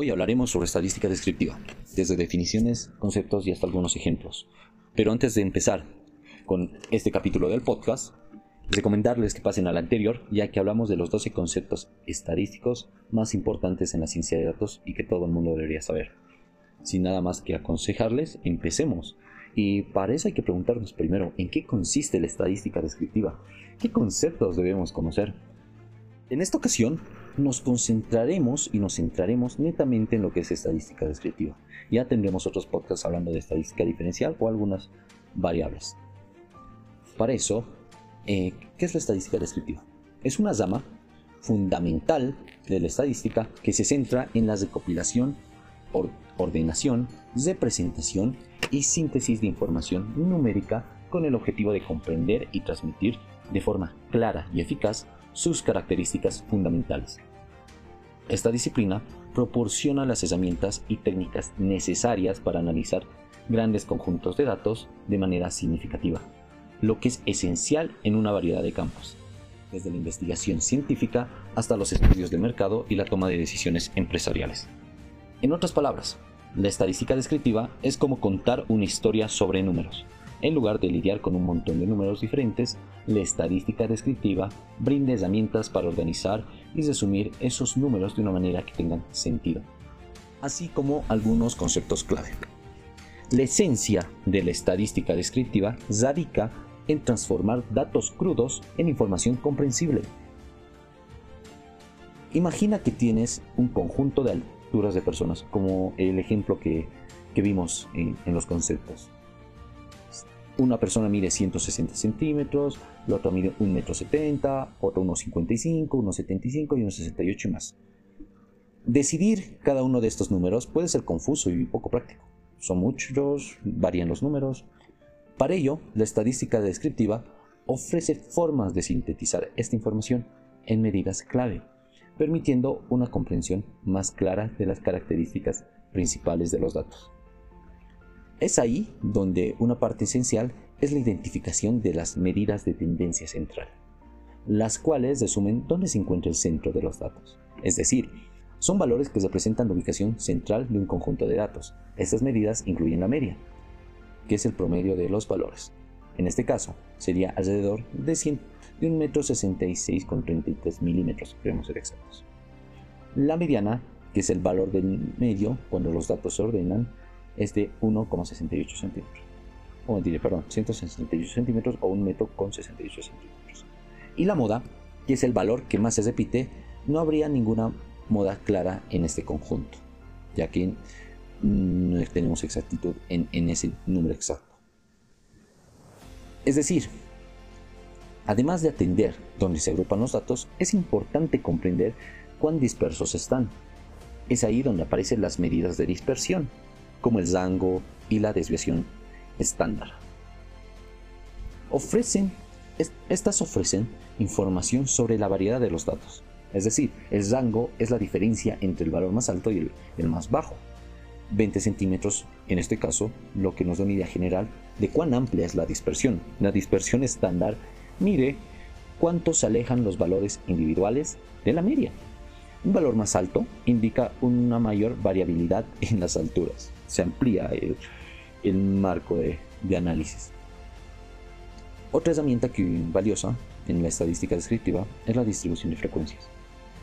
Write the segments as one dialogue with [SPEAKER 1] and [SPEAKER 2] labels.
[SPEAKER 1] Hoy hablaremos sobre estadística descriptiva, desde definiciones, conceptos y hasta algunos ejemplos. Pero antes de empezar con este capítulo del podcast, recomendarles que pasen al anterior, ya que hablamos de los 12 conceptos estadísticos más importantes en la ciencia de datos y que todo el mundo debería saber. Sin nada más que aconsejarles, empecemos. Y para eso hay que preguntarnos primero, ¿en qué consiste la estadística descriptiva? ¿Qué conceptos debemos conocer? En esta ocasión nos concentraremos y nos centraremos netamente en lo que es estadística descriptiva. Ya tendremos otros podcasts hablando de estadística diferencial o algunas variables. Para eso, eh, ¿qué es la estadística descriptiva? Es una rama fundamental de la estadística que se centra en la recopilación, ordenación, representación y síntesis de información numérica con el objetivo de comprender y transmitir de forma clara y eficaz sus características fundamentales. Esta disciplina proporciona las herramientas y técnicas necesarias para analizar grandes conjuntos de datos de manera significativa, lo que es esencial en una variedad de campos, desde la investigación científica hasta los estudios de mercado y la toma de decisiones empresariales. En otras palabras, la estadística descriptiva es como contar una historia sobre números, en lugar de lidiar con un montón de números diferentes, la estadística descriptiva brinda herramientas para organizar y resumir esos números de una manera que tengan sentido, así como algunos conceptos clave. La esencia de la estadística descriptiva radica en transformar datos crudos en información comprensible. Imagina que tienes un conjunto de alturas de personas, como el ejemplo que, vimos en los conceptos una persona mide 160 centímetros, la otra mide 1,70 m, otra 1,55, 1,75 y 1,68 y más. Decidir cada uno de estos números puede ser confuso y poco práctico. Son muchos, varían los números. Para ello, la estadística descriptiva ofrece formas de sintetizar esta información en medidas clave, permitiendo una comprensión más clara de las características principales de los datos. Es ahí donde una parte esencial es la identificación de las medidas de tendencia central, las cuales resumen dónde se encuentra el centro de los datos. Es decir, son valores que representan la ubicación central de un conjunto de datos. Estas medidas incluyen la media, que es el promedio de los valores. En este caso, sería alrededor de, 100, de 1,66 m con 33 milímetros, queremos ser exactos. La mediana, que es el valor del medio cuando los datos se ordenan, es de 1,68 centímetros. O diré, perdón, 168 centímetros o un metro con 68 centímetros. Y la moda, que es el valor que más se repite, no habría ninguna moda clara en este conjunto, ya que no tenemos exactitud en, en ese número exacto. Es decir, además de atender dónde se agrupan los datos, es importante comprender cuán dispersos están. Es ahí donde aparecen las medidas de dispersión, como el rango y la desviación estándar. Ofrecen, estas ofrecen información sobre la variedad de los datos. Es decir, el rango es la diferencia entre el valor más alto y el, más bajo. 20 centímetros, en este caso, lo que nos da una idea general de cuán amplia es la dispersión. La dispersión estándar mide cuánto se alejan los valores individuales de la media. Un valor más alto indica una mayor variabilidad en las alturas se amplía el, marco de, análisis. Otra herramienta que valiosa en la estadística descriptiva es la distribución de frecuencias.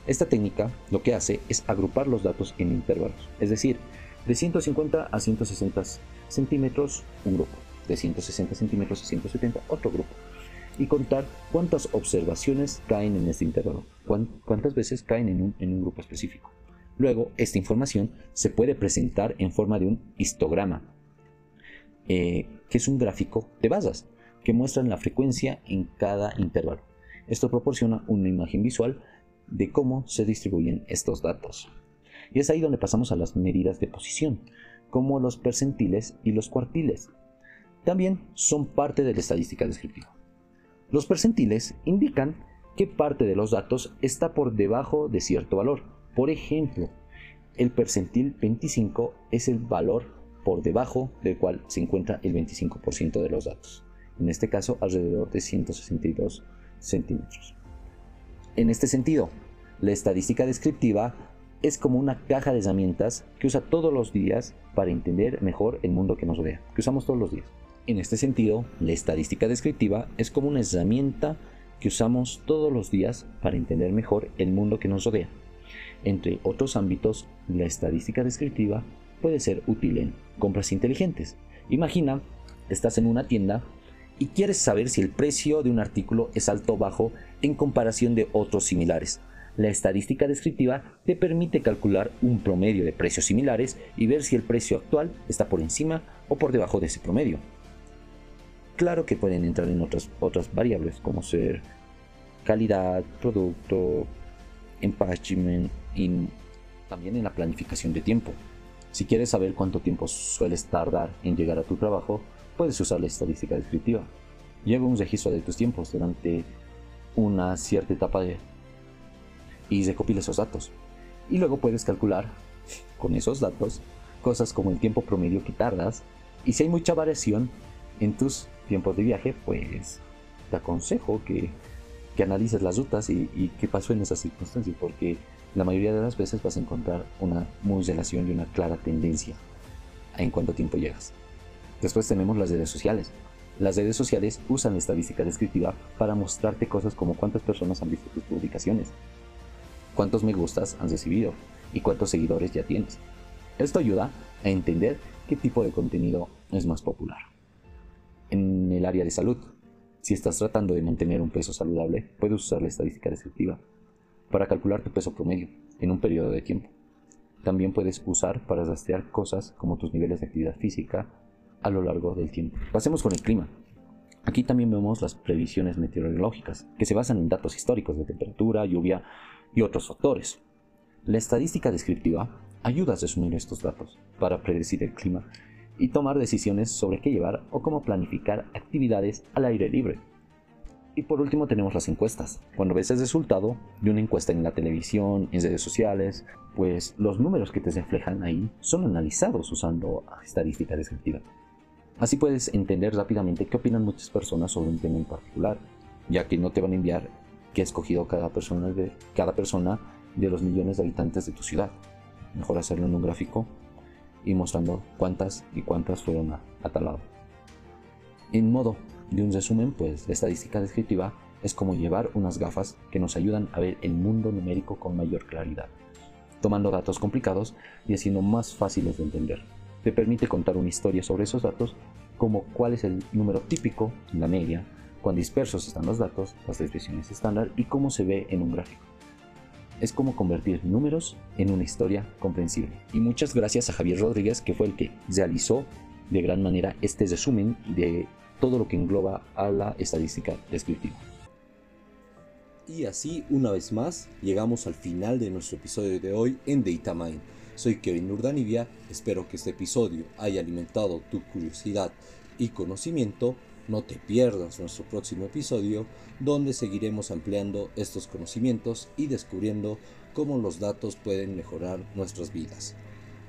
[SPEAKER 1] Esta técnica lo que hace es agrupar los datos en intervalos, es decir, de 150 a 160 centímetros un grupo, de 160 centímetros a 170 otro grupo, y contar cuántas observaciones caen en este intervalo, cuántas veces caen en un grupo específico. Luego, esta información se puede presentar en forma de un histograma, eh, que es un gráfico de basas que muestran la frecuencia en cada intervalo. Esto proporciona una imagen visual de cómo se distribuyen estos datos. Y es ahí donde pasamos a las medidas de posición, como los percentiles y los cuartiles. También son parte de la estadística descriptiva. Los percentiles indican qué parte de los datos está por debajo de cierto valor, por ejemplo, el percentil 25 es el valor por debajo del cual se encuentra el 25% de los datos. En este caso, alrededor de 162 centímetros. En este sentido, la estadística descriptiva es como una caja de herramientas que usa todos los días para entender mejor el mundo que nos rodea, usamos todos los días. En este sentido, la estadística descriptiva es como una herramienta que usamos todos los días para entender mejor el mundo que nos rodea. Entre otros ámbitos, la estadística descriptiva puede ser útil en compras inteligentes. Imagina, estás en una tienda y quieres saber si el precio de un artículo es alto o bajo en comparación de otros similares. La estadística descriptiva te permite calcular un promedio de precios similares y ver si el precio actual está por encima o por debajo de ese promedio. Claro que pueden entrar en otras, otras variables como ser calidad, producto, empaquetamiento y también en la planificación de tiempo. Si quieres saber cuánto tiempo sueles tardar en llegar a tu trabajo, puedes usar la estadística descriptiva. Lleva un registro de tus tiempos durante una cierta etapa de... y recopila esos datos. Y luego puedes calcular con esos datos cosas como el tiempo promedio que tardas y si hay mucha variación en tus tiempos de viaje, pues te aconsejo que, que analices las rutas y, y, qué pasó en esas circunstancias, porque la mayoría de las veces vas a encontrar una muy relación y una clara tendencia en cuánto tiempo llegas. Después tenemos las redes sociales. Las redes sociales usan la estadística descriptiva para mostrarte cosas como cuántas personas han visto tus publicaciones, cuántos me gustas han recibido y cuántos seguidores ya tienes. Esto ayuda a entender qué tipo de contenido es más popular. En el área de salud, si estás tratando de mantener un peso saludable, puedes usar la estadística descriptiva para calcular tu peso promedio en un periodo de tiempo. También puedes usar para rastrear cosas como tus niveles de actividad física a lo largo del tiempo. Pasemos con el clima. Aquí también vemos las previsiones meteorológicas, que se basan en datos históricos de temperatura, lluvia y otros factores. La estadística descriptiva ayuda a resumir estos datos para predecir el clima y tomar decisiones sobre qué llevar o cómo planificar actividades al aire libre. Y por último tenemos las encuestas. Cuando ves el resultado de una encuesta en la televisión, en redes sociales, pues los números que te reflejan ahí son analizados usando estadística descriptiva. Así puedes entender rápidamente qué opinan muchas personas sobre un tema en particular, ya que no te van a enviar qué ha escogido cada persona de, cada persona de los millones de habitantes de tu ciudad. Mejor hacerlo en un gráfico y mostrando cuántas y cuántas fueron a. En modo de un resumen, pues la estadística descriptiva es como llevar unas gafas que nos ayudan a ver el mundo numérico con mayor claridad, tomando datos complicados y haciendo más fáciles de entender. Te permite contar una historia sobre esos datos, como cuál es el número típico, la media, cuán dispersos están los datos, las desviaciones estándar y cómo se ve en un gráfico. Es como convertir números en una historia comprensible. Y muchas gracias a Javier Rodríguez, que fue el que realizó de gran manera este resumen de todo lo que engloba a la estadística descriptiva.
[SPEAKER 2] Y así, una vez más, llegamos al final de nuestro episodio de hoy en DataMind. Soy Kevin Urdanibia, espero que este episodio haya alimentado tu curiosidad y conocimiento. No te pierdas nuestro próximo episodio, donde seguiremos ampliando estos conocimientos y descubriendo cómo los datos pueden mejorar nuestras vidas.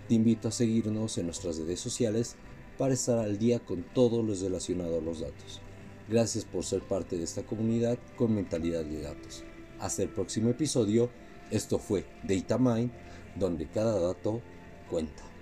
[SPEAKER 2] Te invito a seguirnos en nuestras redes sociales para estar al día con todo lo relacionado a los datos. Gracias por ser parte de esta comunidad con mentalidad de datos. Hasta el próximo episodio. Esto fue DataMind, donde cada dato cuenta.